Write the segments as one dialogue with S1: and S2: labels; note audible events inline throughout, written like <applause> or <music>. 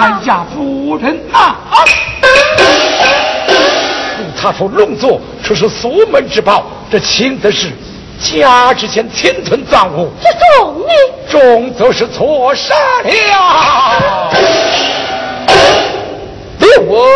S1: 哎呀，夫人啊！
S2: 不查出龙座，这是俗门之宝，这轻则是家之前千存赃物，
S3: 这重呢？
S2: 重则是错杀了。别我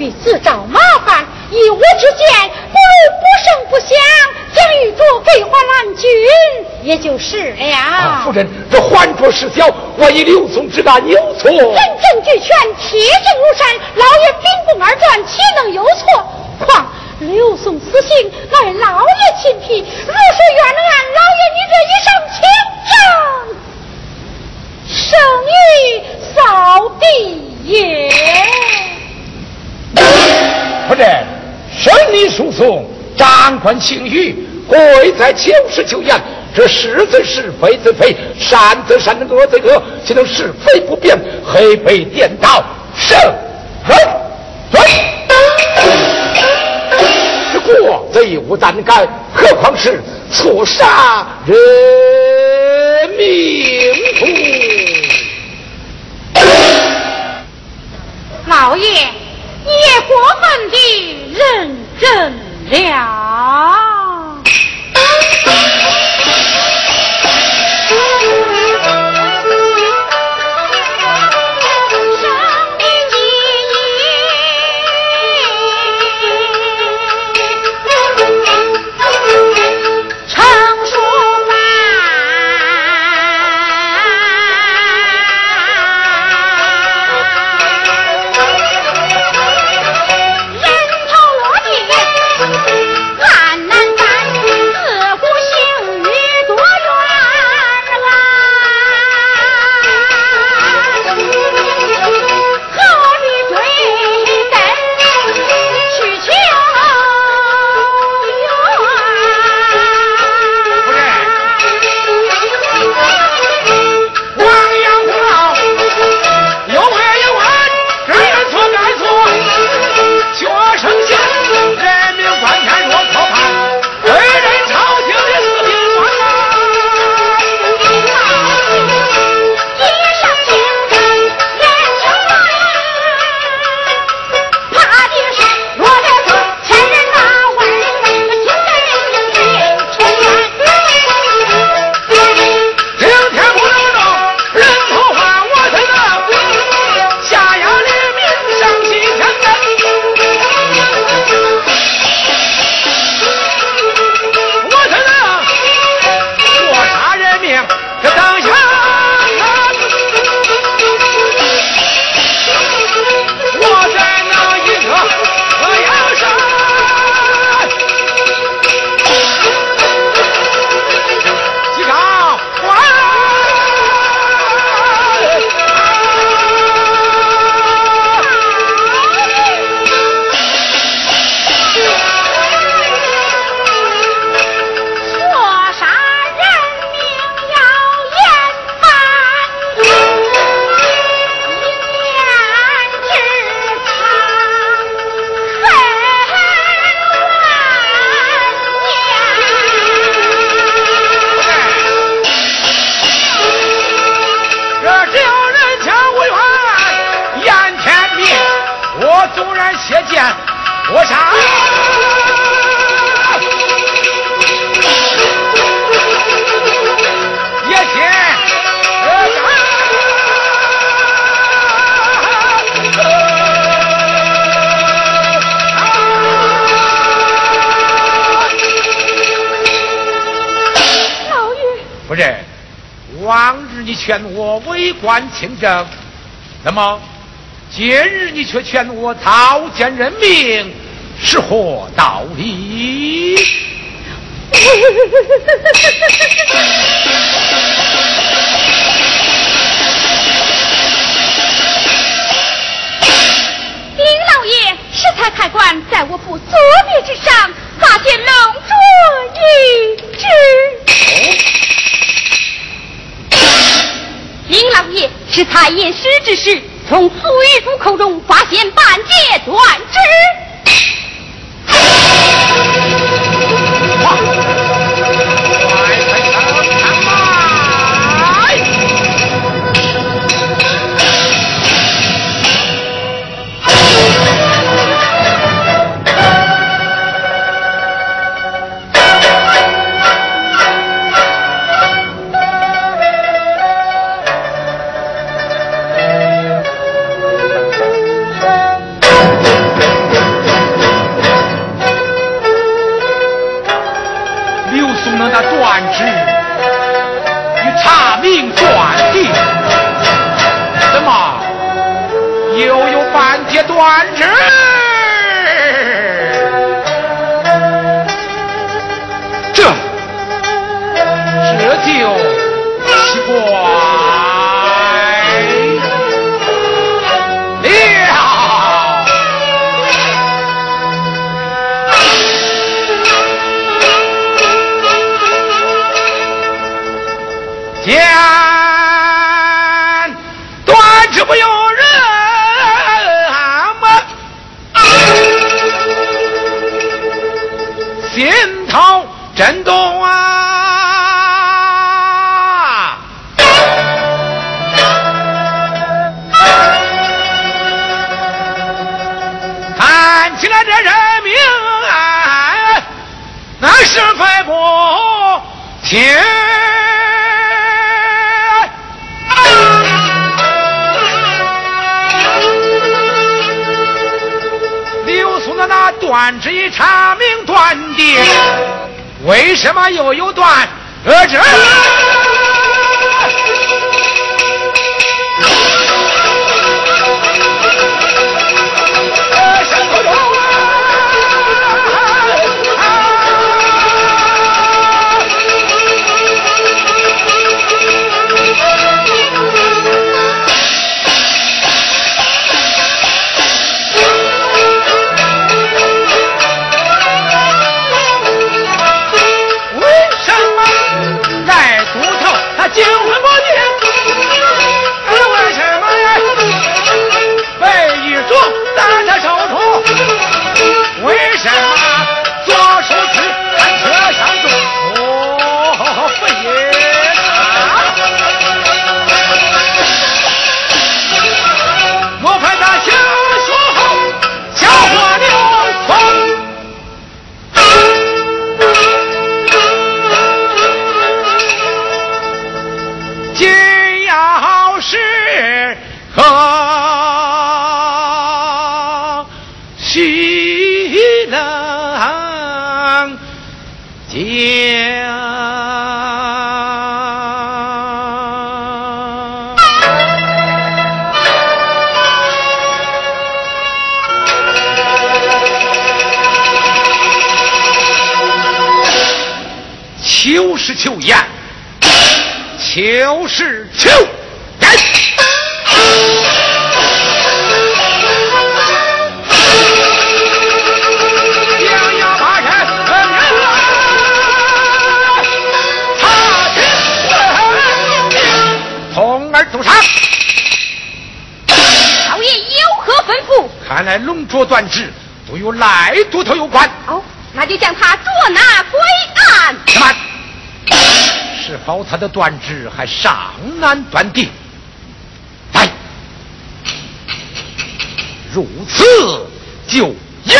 S3: 必自找麻烦？一我之见，不如不声不响，将玉镯给还郎君，也就是了。
S2: 夫人，这还着事小，万一刘松之大有错，人
S3: 证俱全，铁证如山，老爷秉公而断，岂能有错？况刘松死刑，乃老爷亲批，若是冤案，老爷你这一声请正，生于扫地也。
S2: 夫人。审理诉讼，长官姓于，贵在求实求严。这是则是非则非，善则善，恶则恶，岂能是非不变，黑白颠倒？是，是，对。这国贼无胆敢，何况是错杀人命
S3: 徒？老爷。也过分的认真了。
S2: 劝我为官清正，那么今日你却劝我草菅人命，是何道理？<laughs>
S3: 林老爷，适才开馆在我府左臂之上，发现龙珠一只。林老爷，是才吟诗之时，从苏玉珠口中发现半截断
S2: 肢。只一查明断定，为什
S3: 么又有断？呃？这。
S2: 看来龙卓断指都与赖都头有关。
S3: 哦，那就将他捉拿归案。
S2: 什么？是否他的断指还尚难断定？来，如此就引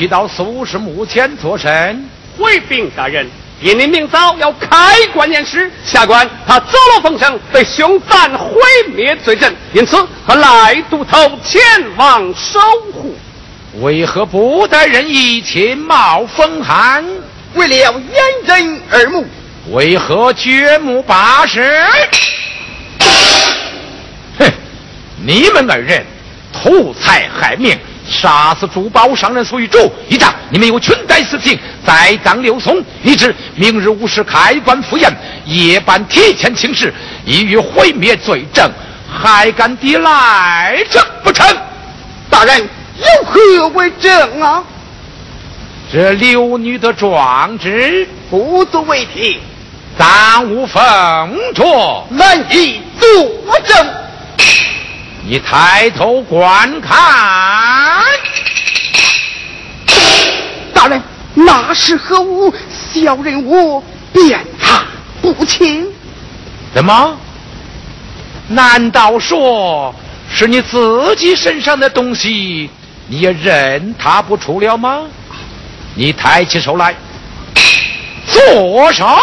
S1: 去
S2: 到苏氏墓前作甚？
S1: 回禀大人，因你明早要开棺验尸，下官他走漏风声，被凶残毁灭罪证，因此和赖都头前往守护。
S2: 为何不带人一起冒风寒？
S1: 为了掩人耳目。
S2: 为何掘墓八十？哼，你们二人！图财害命，杀死珠宝商人苏玉柱一仗，你们有裙带私情，栽赃刘松，你知明日午时开棺赴宴，夜半提前请示，以欲毁灭罪证，还敢抵赖成不成？
S1: 大人有何为证啊？
S2: 这刘女的状纸
S1: 不足为凭，
S2: 赃无奉着，
S1: 难以作证。
S2: 你抬头观看，
S1: 大人，那是何物？小人我辨他不清。
S2: 怎么？难道说是你自己身上的东西，你也认他不出了吗？你抬起手来，坐上。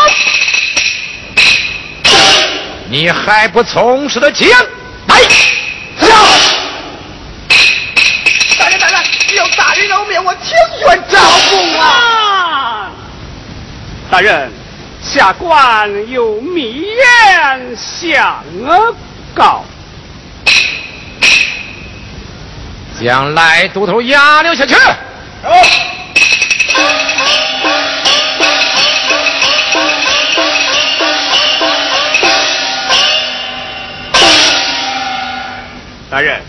S2: 你还不从实的讲？来。
S1: 大人，大人，只有大人饶命，我情愿招供啊！大人，下官有密言相告，
S2: 将来都头押了下去。
S1: 大人，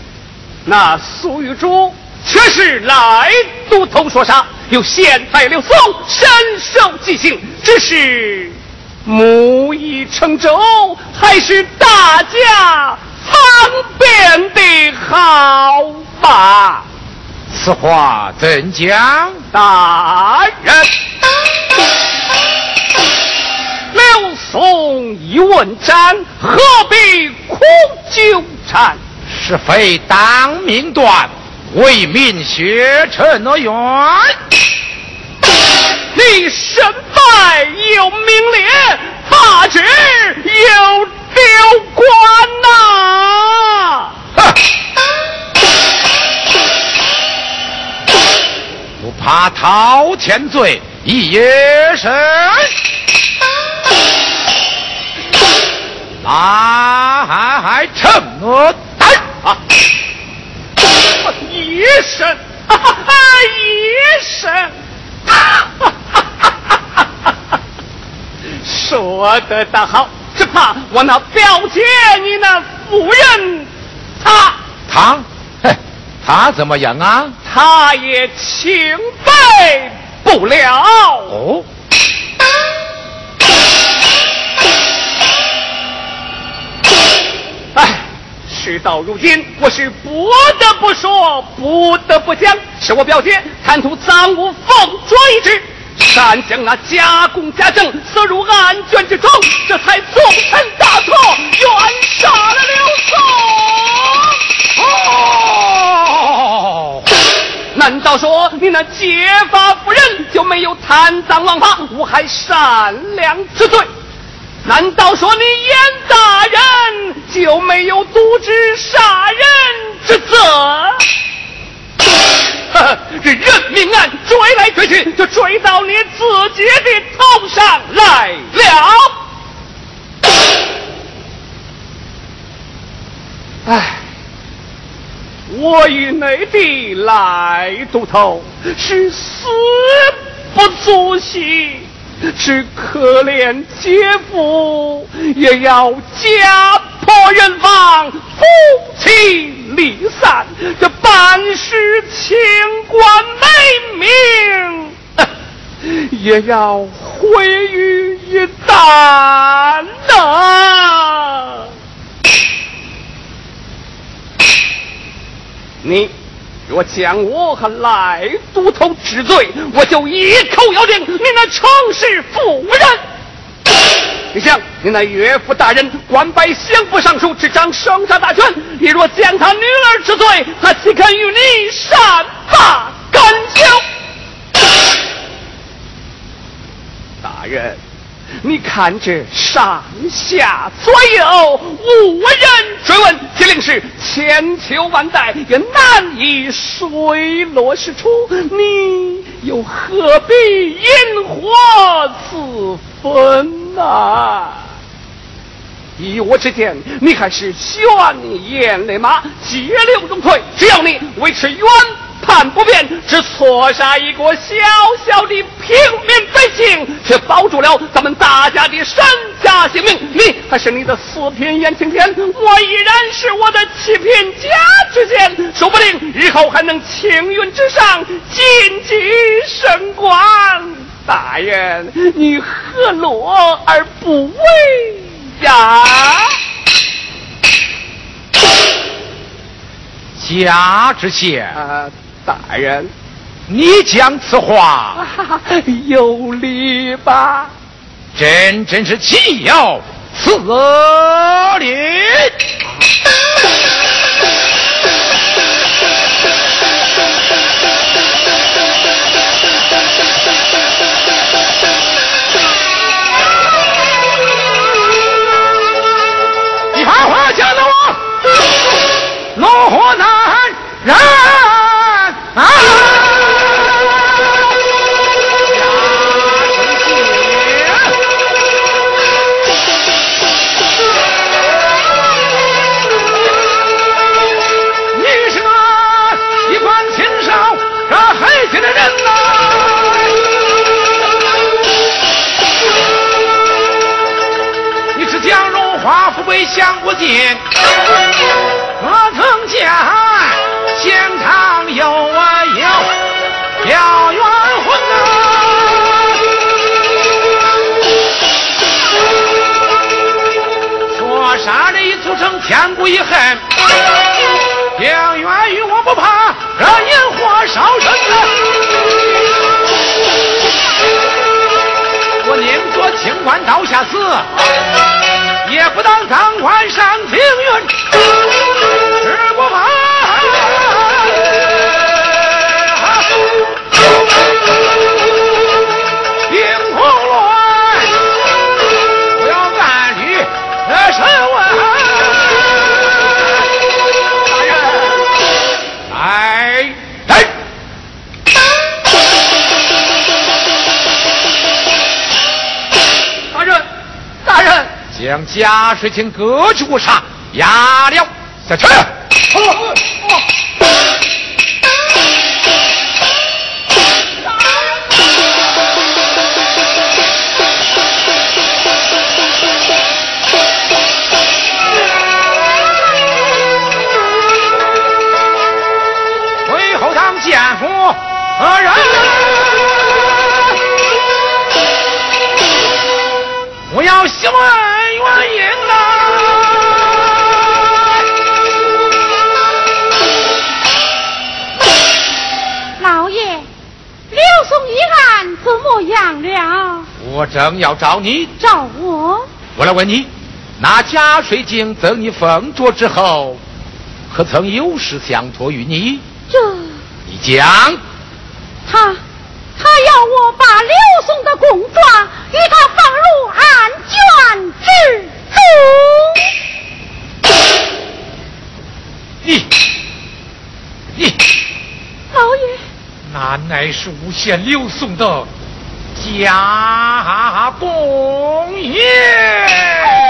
S1: 那苏玉珠却是来都头说啥？有贤才刘松身受极刑，只是木已成舟，还是大家方便的好吧？
S2: 此话怎讲？
S1: 大人，刘松一问斩，何必苦纠缠？
S2: 是非当明断，为民学成了冤。
S1: 你身败又名裂，法旨又丢官呐！
S2: 不怕滔天罪，一夜深。来，承诺。啊！
S1: 一生，哈哈，一生，哈哈哈哈！说得倒好，只怕我那表姐你那夫人，她
S2: 她，嘿，她怎么样啊？
S1: 她也清白不了。
S2: 哦。
S1: 事到如今，我是不得不说，不得不讲，是我表姐贪图赃物奉捉一职，擅将那家公家政塞入案卷之中，这才纵身大错，冤杀了刘松。哦，难道说你那结发夫人就没有贪赃枉法、无害善良之罪？难道说你严大人就没有渎职杀人之责？<laughs> 这人命案追来追去，就追到你自己的头上来了。唉，我与内地来渡头是死不足惜。只可怜姐夫也要家破人亡，夫妻离散，这半世清官没名，<laughs> 也要毁于一旦呐！你。若将我和赖都头治罪，我就一口咬定你那城市夫人。你想，你那岳父大人官拜相府尚书，执掌生杀大权，你若将他女儿治罪，他岂肯与你善罢甘休？大人。你看这上下左右无人追问，铁定是千秋万代也难以水落石出。你又何必引火自焚呐？依我之见，你还是悬崖勒马，急流勇退。只要你维持原。判不变，只错杀一个小小的平民百姓，却保住了咱们大家的身家性命。你还是你的四品燕青天，我依然是我的七品家之剑，说不定日后还能青云之上晋级升官。大人，你何乐而不为呀？
S2: 家之剑。
S1: 大人，
S2: 你讲此话 <laughs>
S1: 有理吧？
S2: 真真是岂要此理！你把话讲的我怒火难忍。想不尽，何曾见现场有啊有要冤魂啊，说杀人组成千古一恨，情愿于我不怕，让引火烧身啊。我宁做清官刀下死，也不当当官上青云，将贾水清割去无杀，压了下去。我正要找你，
S3: 找我？
S2: 我来问你，那贾水晶赠你封爵之后，可曾有事相托于你？
S3: 这
S2: 你讲。
S3: 他他要我把刘宋的供状与他放入案卷之中。
S2: 你你
S3: 老爷，
S2: 那乃是诬陷刘宋的家公爷。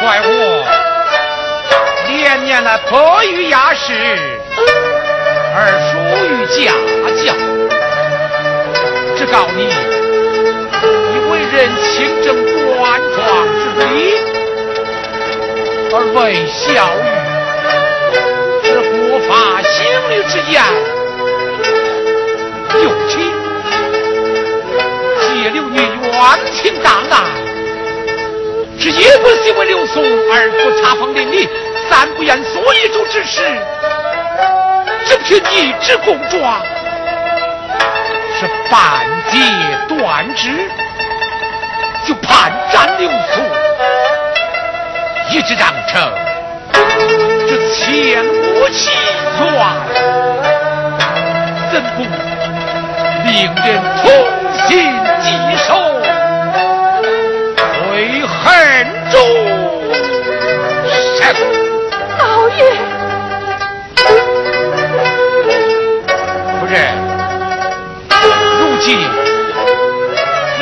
S2: 怪我连年来迫于压事而疏于家教，只告你你为人清正端庄之礼，而为小玉是国法行律之言，尤其借留你冤情大难。是也不是因为刘宋而不差风邻里，三不言所遗嘱之事，只凭一纸公状，是半截断指，就判斩刘宋，一纸章程，这千古奇冤，怎不令人痛心疾首？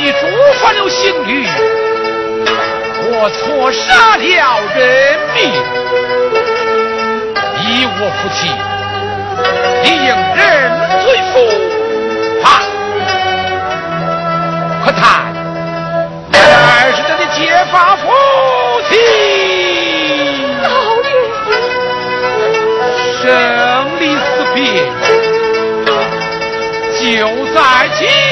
S2: 你触犯了刑律，我错杀了人命，你我夫妻理应认罪负发福气，
S3: 老爷，
S2: 生离死别就在今。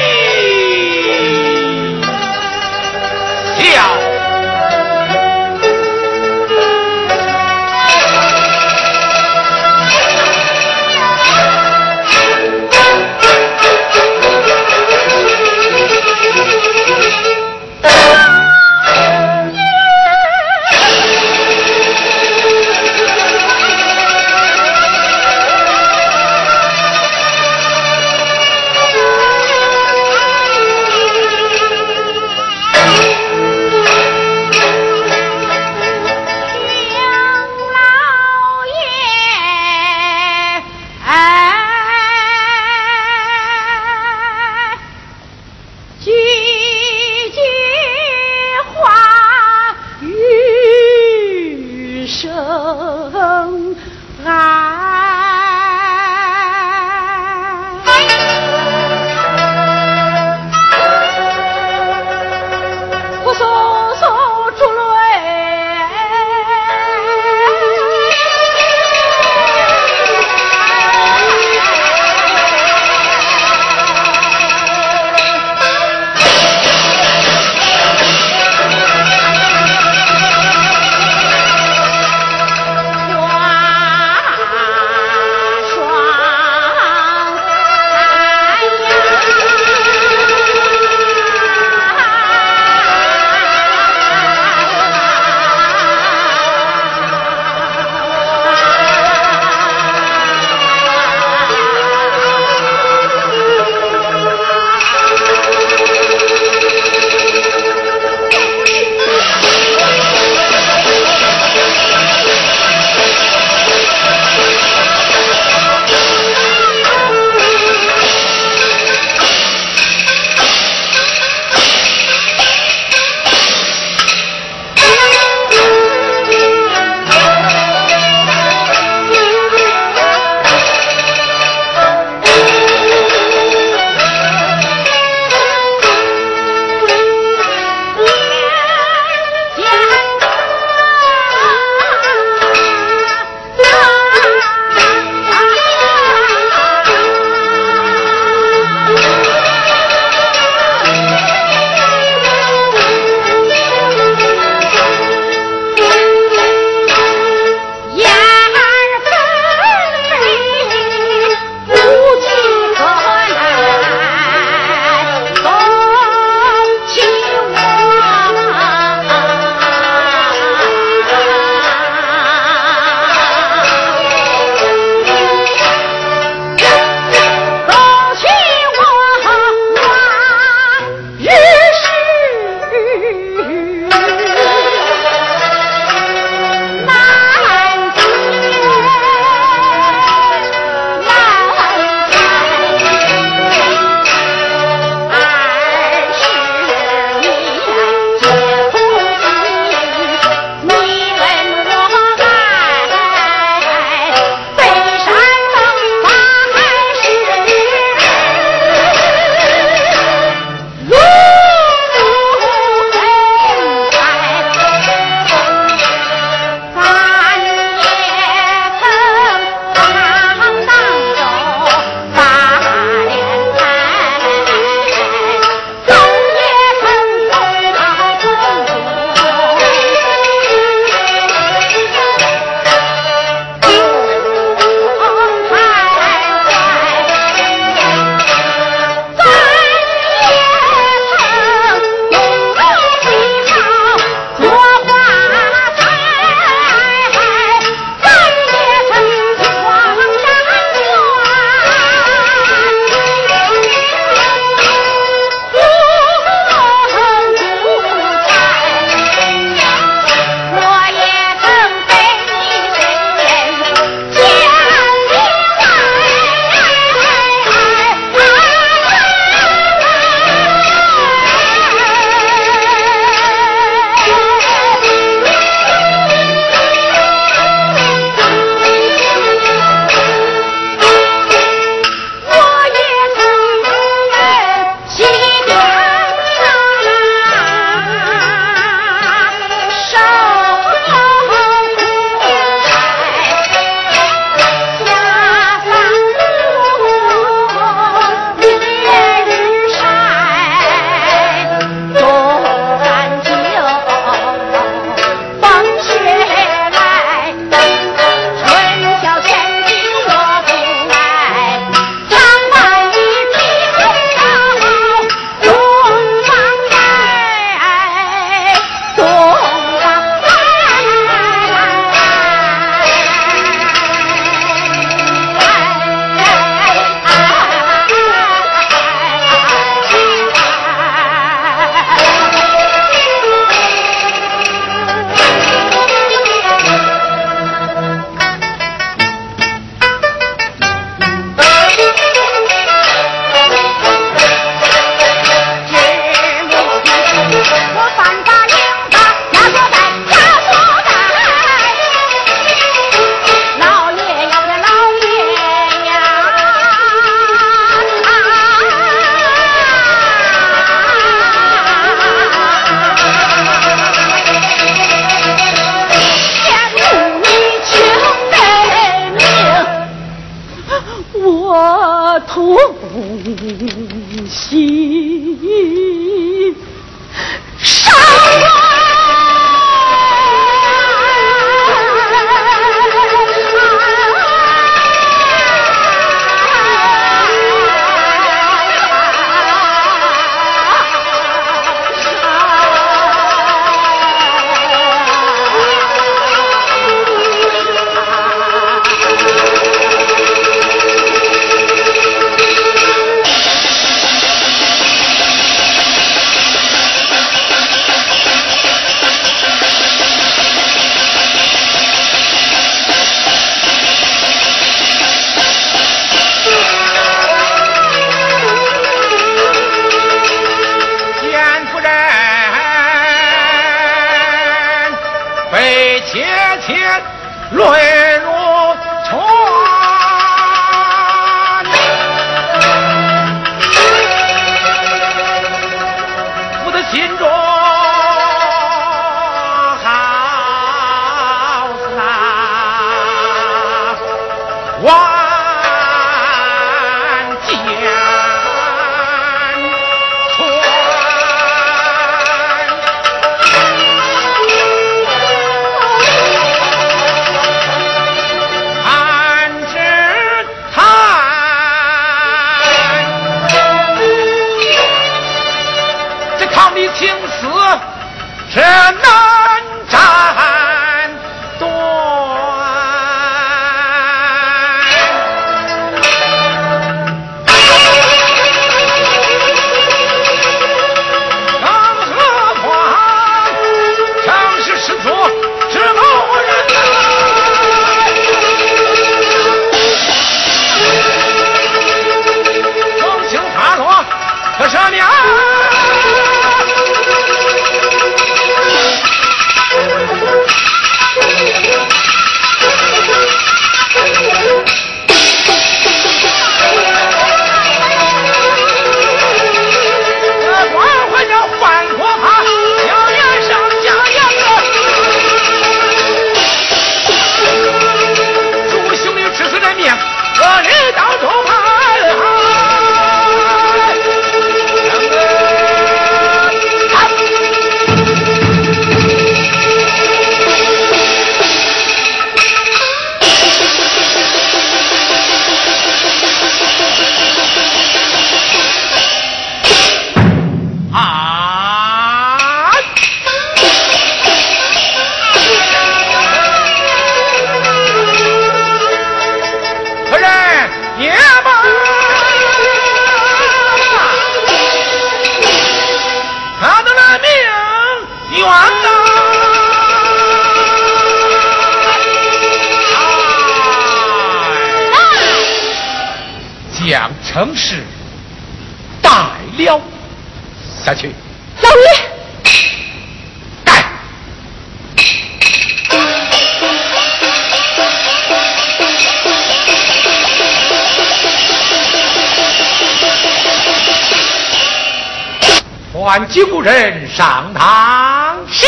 S2: 唤金古人上堂，
S3: 是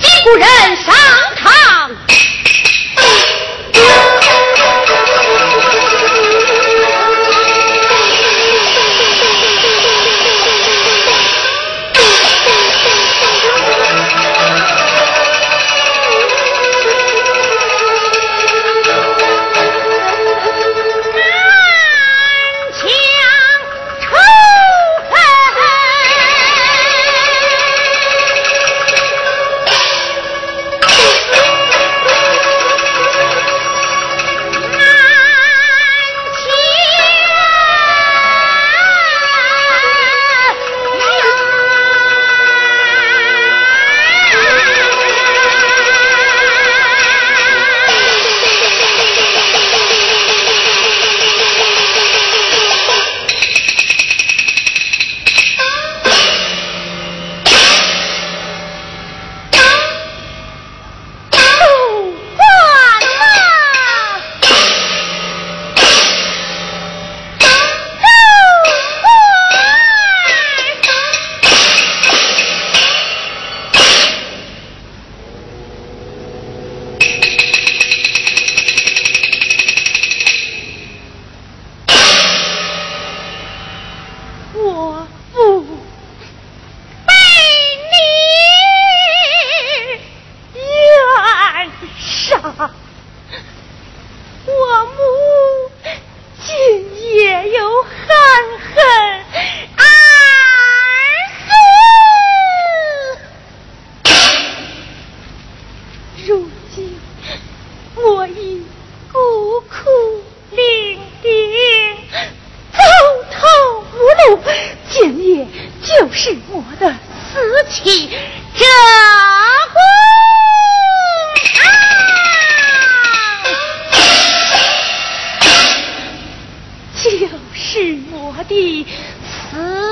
S3: 金古人上堂。我的
S2: 慈，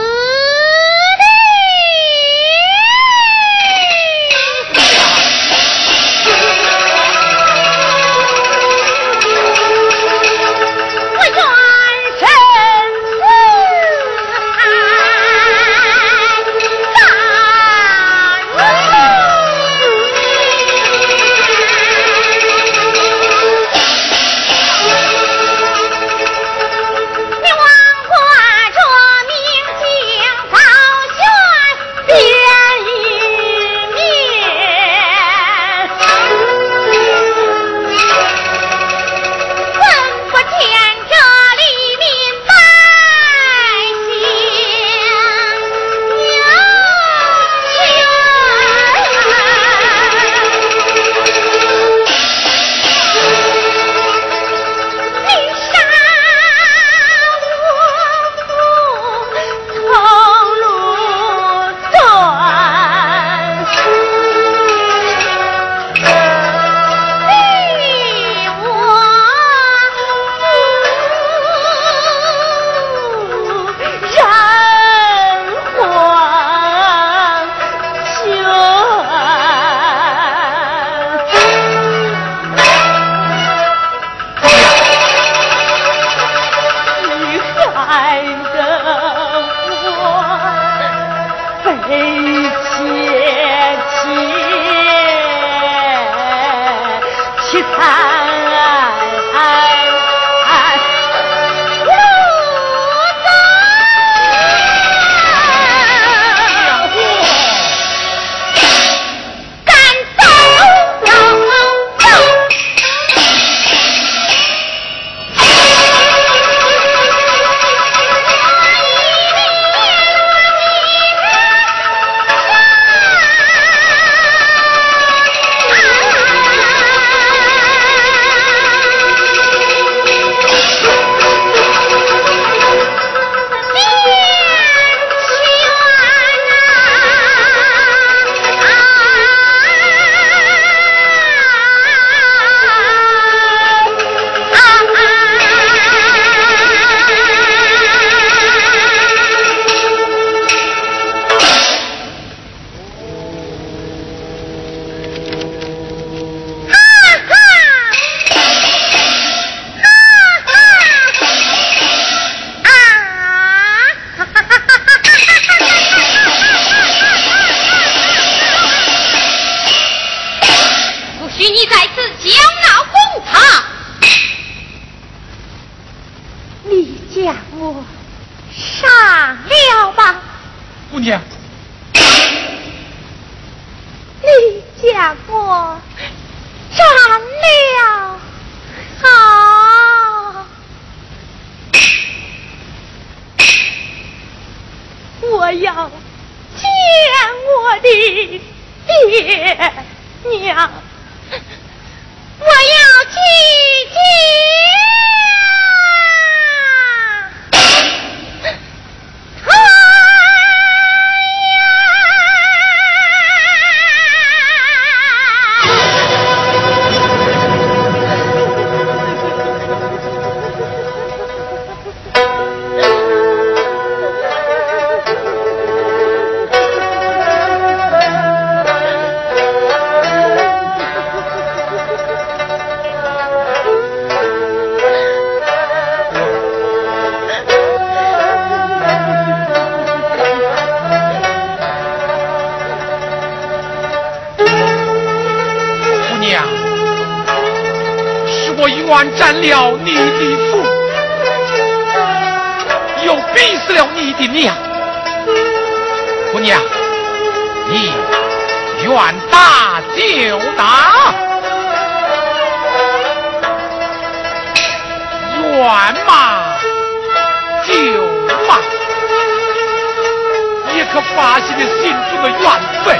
S2: 发现你心中的怨愤。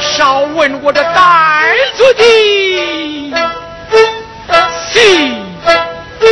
S2: 少问我的呆子的心。
S3: 部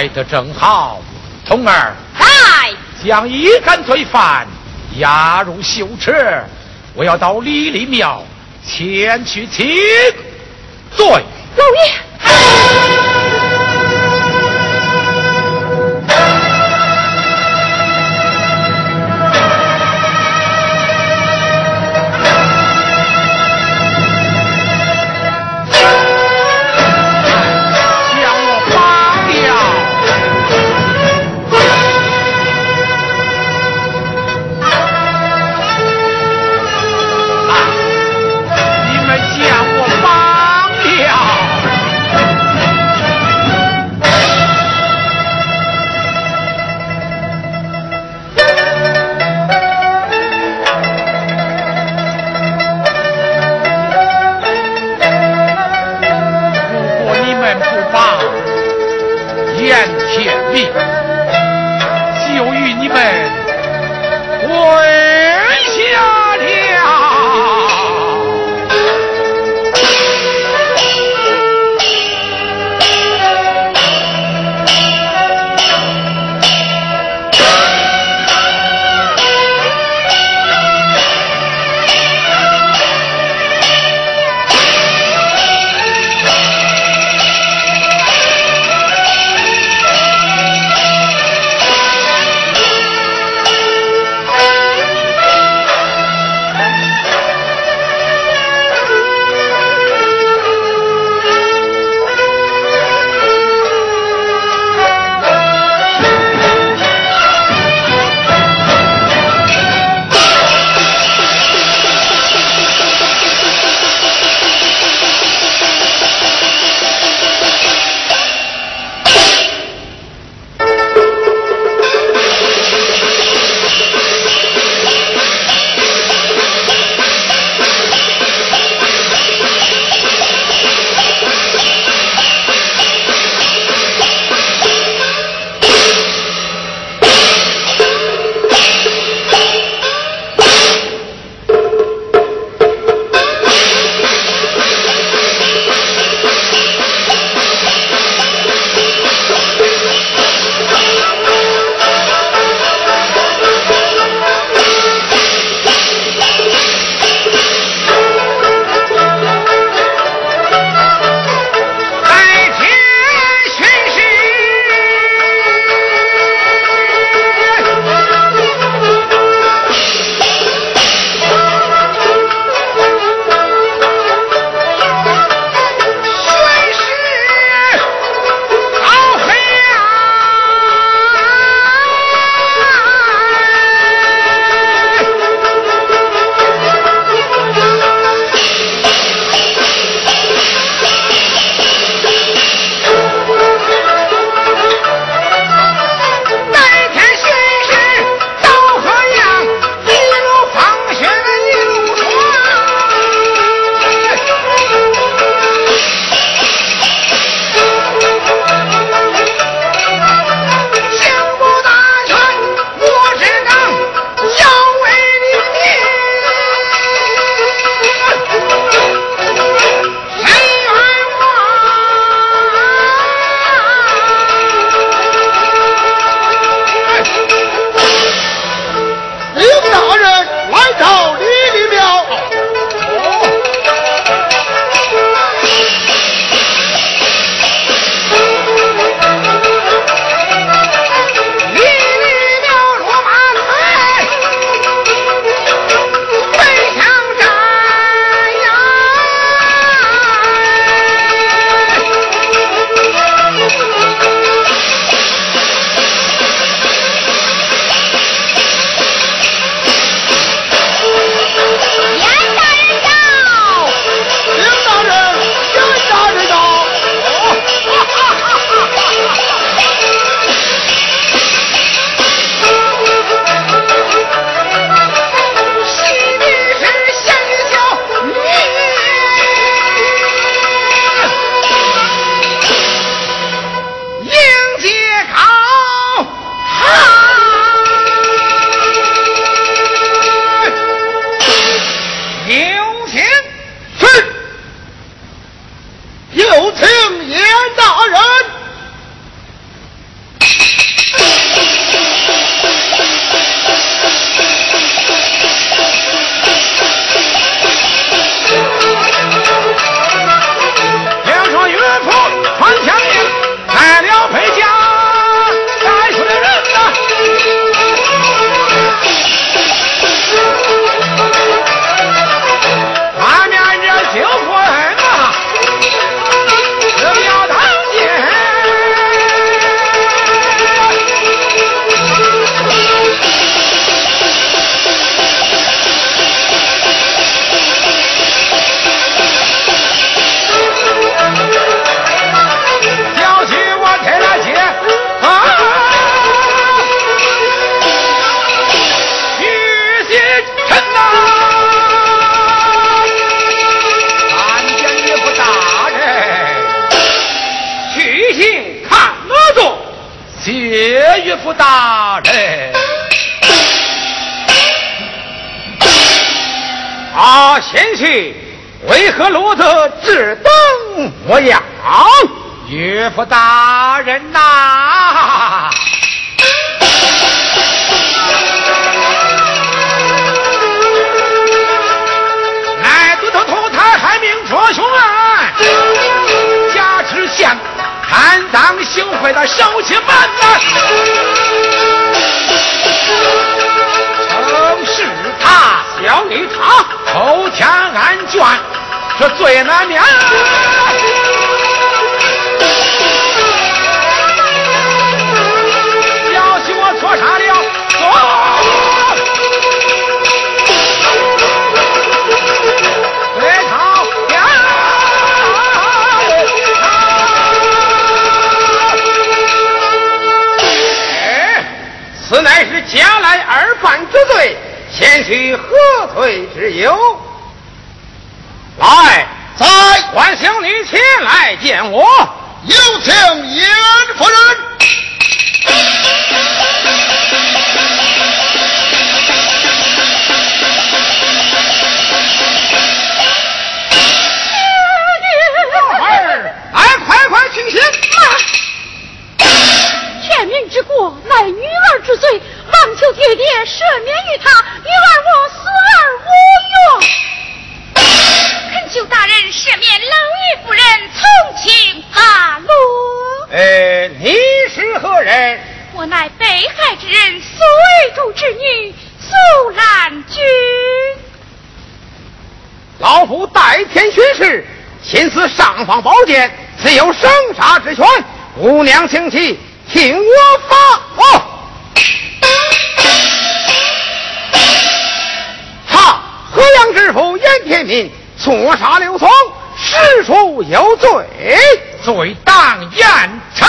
S2: 来得正好，童儿，
S3: 来
S2: 将一干罪犯押入囚车，我要到李立庙前去请罪。
S3: 老爷。
S4: 前去何罪之有？来，
S5: 在
S4: 唤小女前来见我。
S5: 有请严夫人。
S6: 之过乃女儿之罪，恳求爹爹赦免于他，女儿我死而无
S3: 用。恳求大人赦免老爷夫人从轻发落。
S4: 呃，你是何人？
S3: 我乃被害之人苏为主之女苏兰君。
S4: 老夫代天巡视，亲自上访宝剑，自有生杀之权。姑娘请起。听我发哦！河阳知府严天民错杀刘聪，实属有罪，
S2: 罪当严惩。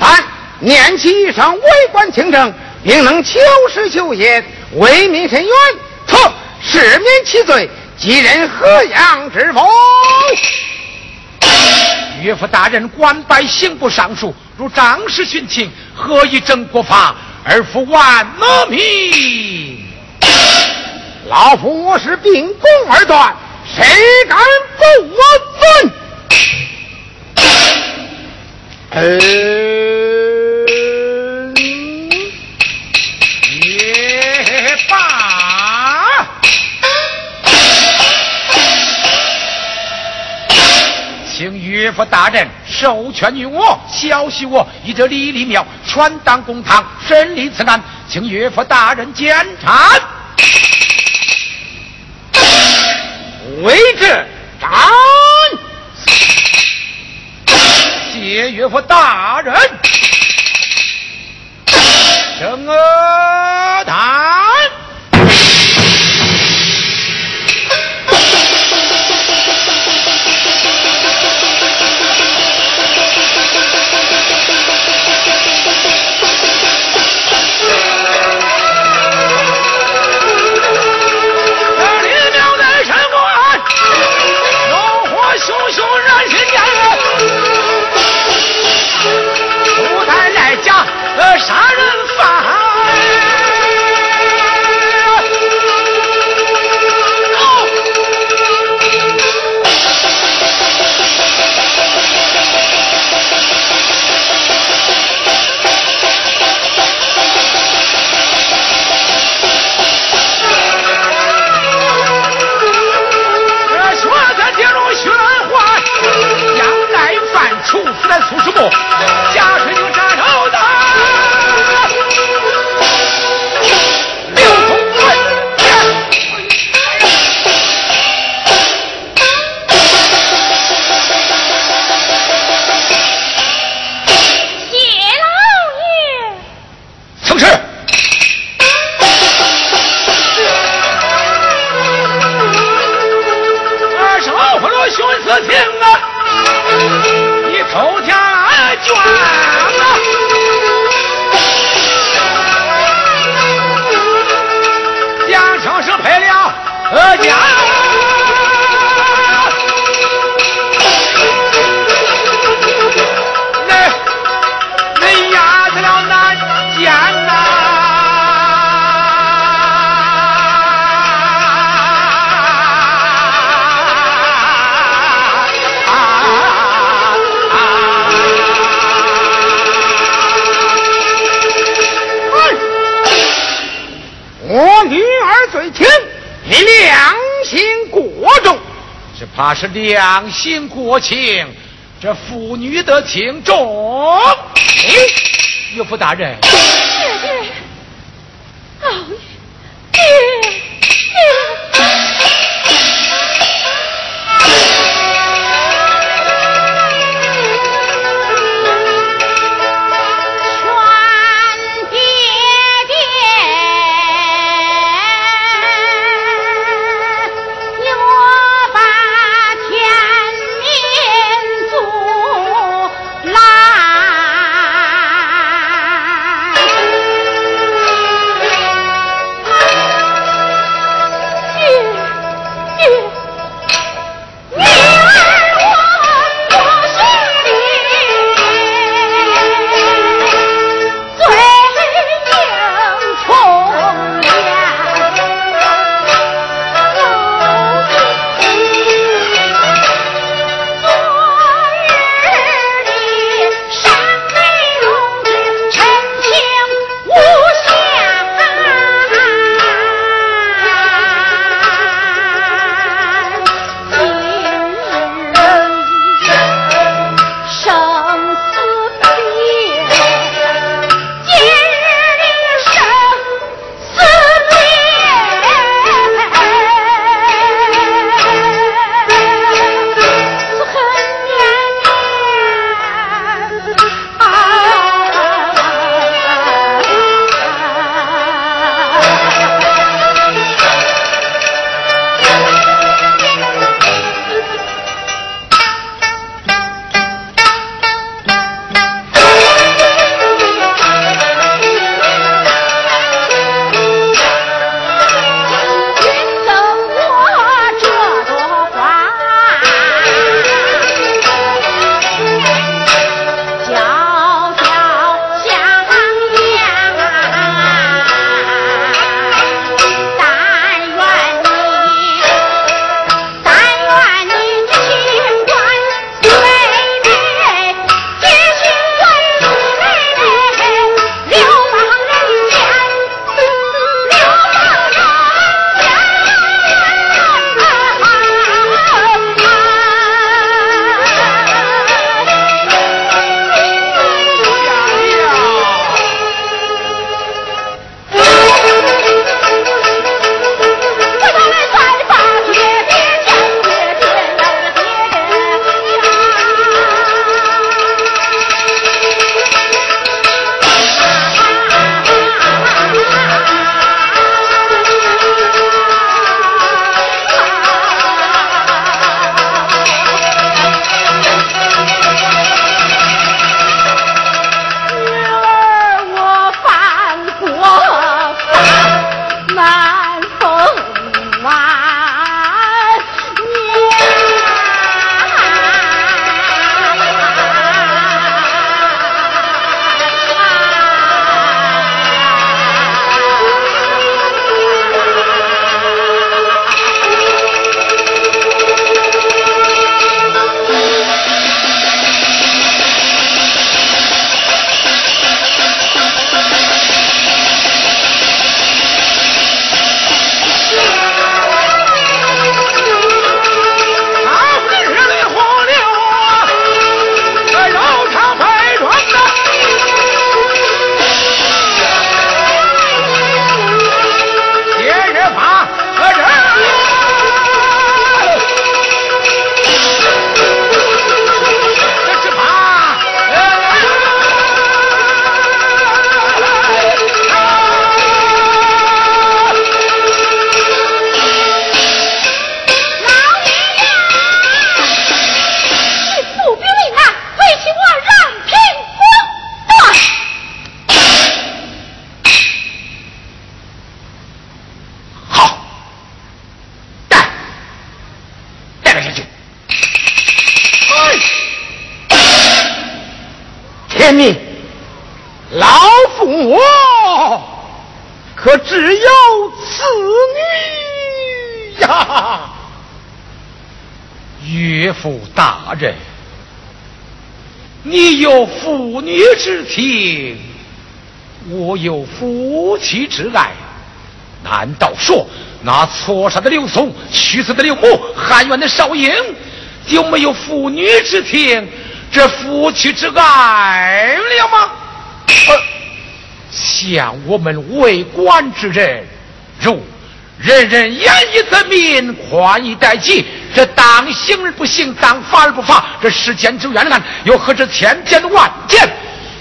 S4: 但念其一生为官清正，并能求实求贤，为民伸冤，特赦免其罪，即任河阳知府。
S2: 岳父大人官拜刑部尚书，如仗势殉情，何以正国法而负万恶名？
S4: 老夫我是秉公而断，谁敢不我尊？呃。
S2: 请岳父大人授权于我，消息我以这李立庙传当公堂审理此案，请岳父大人检查。
S4: 为之斩。
S2: 谢岳父大人。正堂。
S3: 是良心国情，这妇女的轻重。哎，岳父大人。
S2: 人，你有父女
S3: 之情，我有夫妻之爱，
S2: 难道说那错杀的刘松、去世的刘母、含冤的少英，就没有父女之情，这夫妻之爱了吗？呃，像我们为官之人，如人人言以则民，宽以待己，这当行而不行，当法而不法，这世间之冤案，又何止千件万件？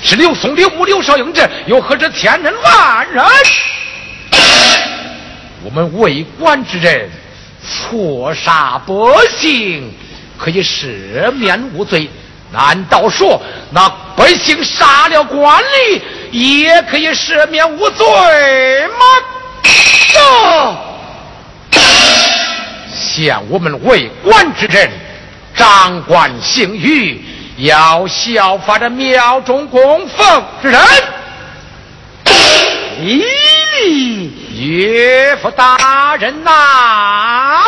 S2: 是刘松、刘母、刘少英这，又何止千人万人？<coughs> 我们为官之人错杀百姓，可以赦免无罪。难道说那百姓杀了官吏，也可以赦免无罪吗？见我们为官之人，掌管刑狱，要效法这庙中供奉之人。咦，岳父大人呐！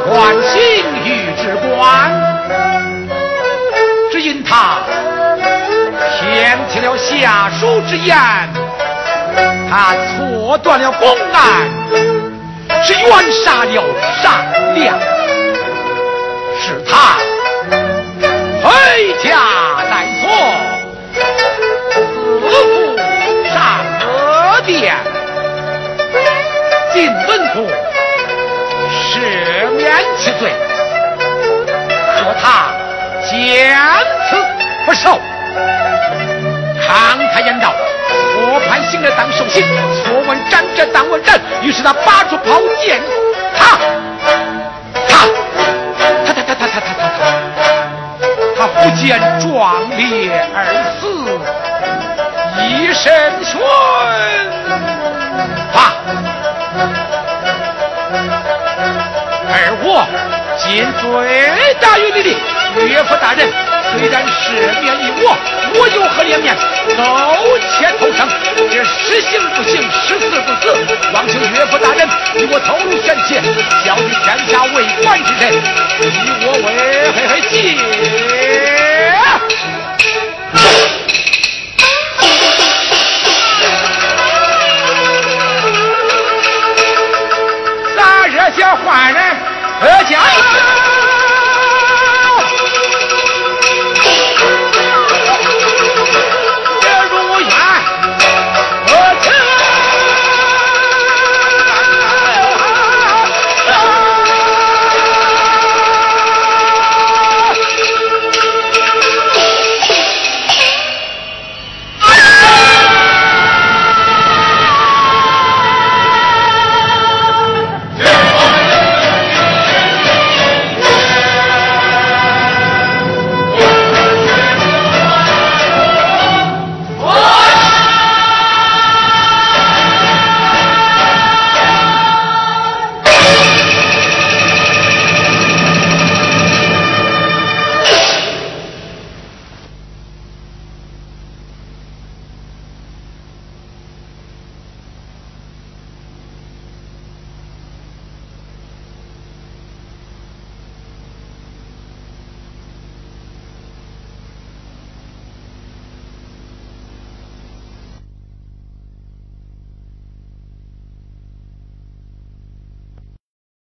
S2: 管刑狱之官，只因他偏听了下属之言，他错断了公案，是冤杀了善良，是他回家在所，自负上恶殿，进本府。赦免其罪，可他坚持不受。慷慨言道：“我判刑者当受刑，错问斩者当问斩。”于是他拔出宝剑，他，他，他，他，他，他，他，他，他，他不见壮烈而死，一身血，啊！我尽最大余力，岳父大人虽然赦免于我，我有何颜面苟且偷生？这实行不行，实死不死，望求岳父大人与我透露玄机，教育天下为官之人，与我为嘿嘿计。啥热血换人？何家？